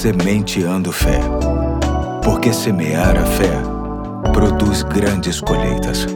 Sementeando Fé. Porque semear a fé produz grandes colheitas.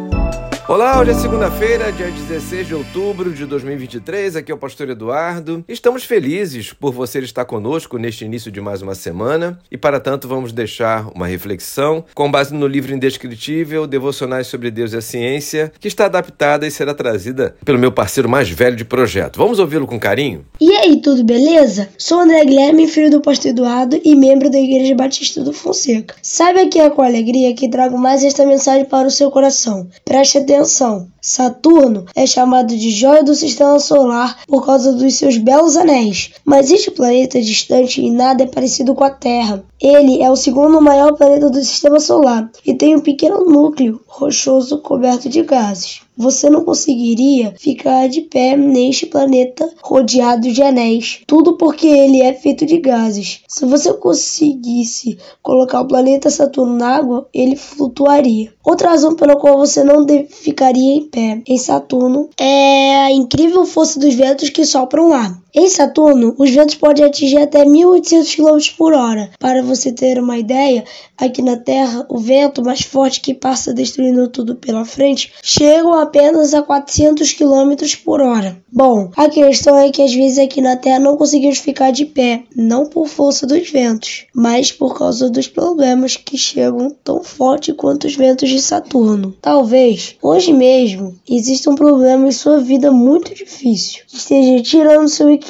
Olá, hoje é segunda-feira, dia 16 de outubro de 2023. Aqui é o pastor Eduardo. Estamos felizes por você estar conosco neste início de mais uma semana e, para tanto, vamos deixar uma reflexão com base no livro indescritível Devocionais sobre Deus e a Ciência, que está adaptada e será trazida pelo meu parceiro mais velho de projeto. Vamos ouvi-lo com carinho? E aí, tudo beleza? Sou André Guilherme, filho do pastor Eduardo e membro da Igreja Batista do Fonseca. Saiba que é com alegria que trago mais esta mensagem para o seu coração. Preste atenção. Saturno é chamado de joia do sistema solar por causa dos seus belos anéis, mas este planeta é distante e nada é parecido com a Terra. Ele é o segundo maior planeta do sistema solar e tem um pequeno núcleo rochoso coberto de gases. Você não conseguiria ficar de pé neste planeta rodeado de anéis, tudo porque ele é feito de gases. Se você conseguisse colocar o planeta Saturno na água, ele flutuaria. Outra razão pela qual você não ficaria em pé em Saturno é a incrível força dos ventos que sopram lá. Em Saturno, os ventos podem atingir até 1.800 km por hora. Para você ter uma ideia, aqui na Terra, o vento mais forte que passa destruindo tudo pela frente chega apenas a 400 km por hora. Bom, a questão é que às vezes aqui na Terra não conseguimos ficar de pé, não por força dos ventos, mas por causa dos problemas que chegam tão forte quanto os ventos de Saturno. Talvez, hoje mesmo, exista um problema em sua vida muito difícil, esteja tirando seu equilíbrio,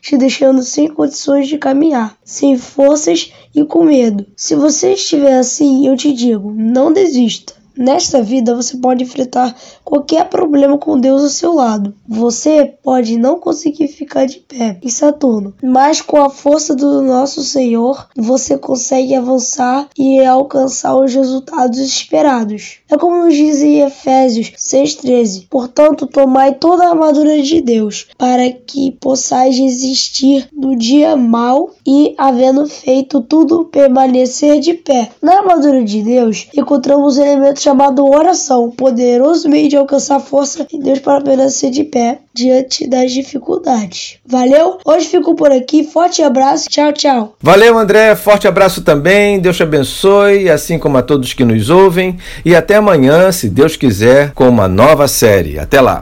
te deixando sem condições de caminhar, sem forças e com medo. Se você estiver assim, eu te digo, não desista. Nesta vida você pode enfrentar qualquer problema com Deus ao seu lado. Você pode não conseguir ficar de pé em Saturno, mas com a força do nosso Senhor você consegue avançar e alcançar os resultados esperados. É como nos diz em Efésios 6,13: Portanto, tomai toda a armadura de Deus, para que possais resistir no dia mau e, havendo feito tudo, permanecer de pé. Na armadura de Deus encontramos elementos chamado oração, poderoso meio de alcançar força em Deus para permanecer de pé diante das dificuldades. Valeu? Hoje fico por aqui. Forte abraço. Tchau, tchau. Valeu, André. Forte abraço também. Deus te abençoe, assim como a todos que nos ouvem. E até amanhã, se Deus quiser, com uma nova série. Até lá.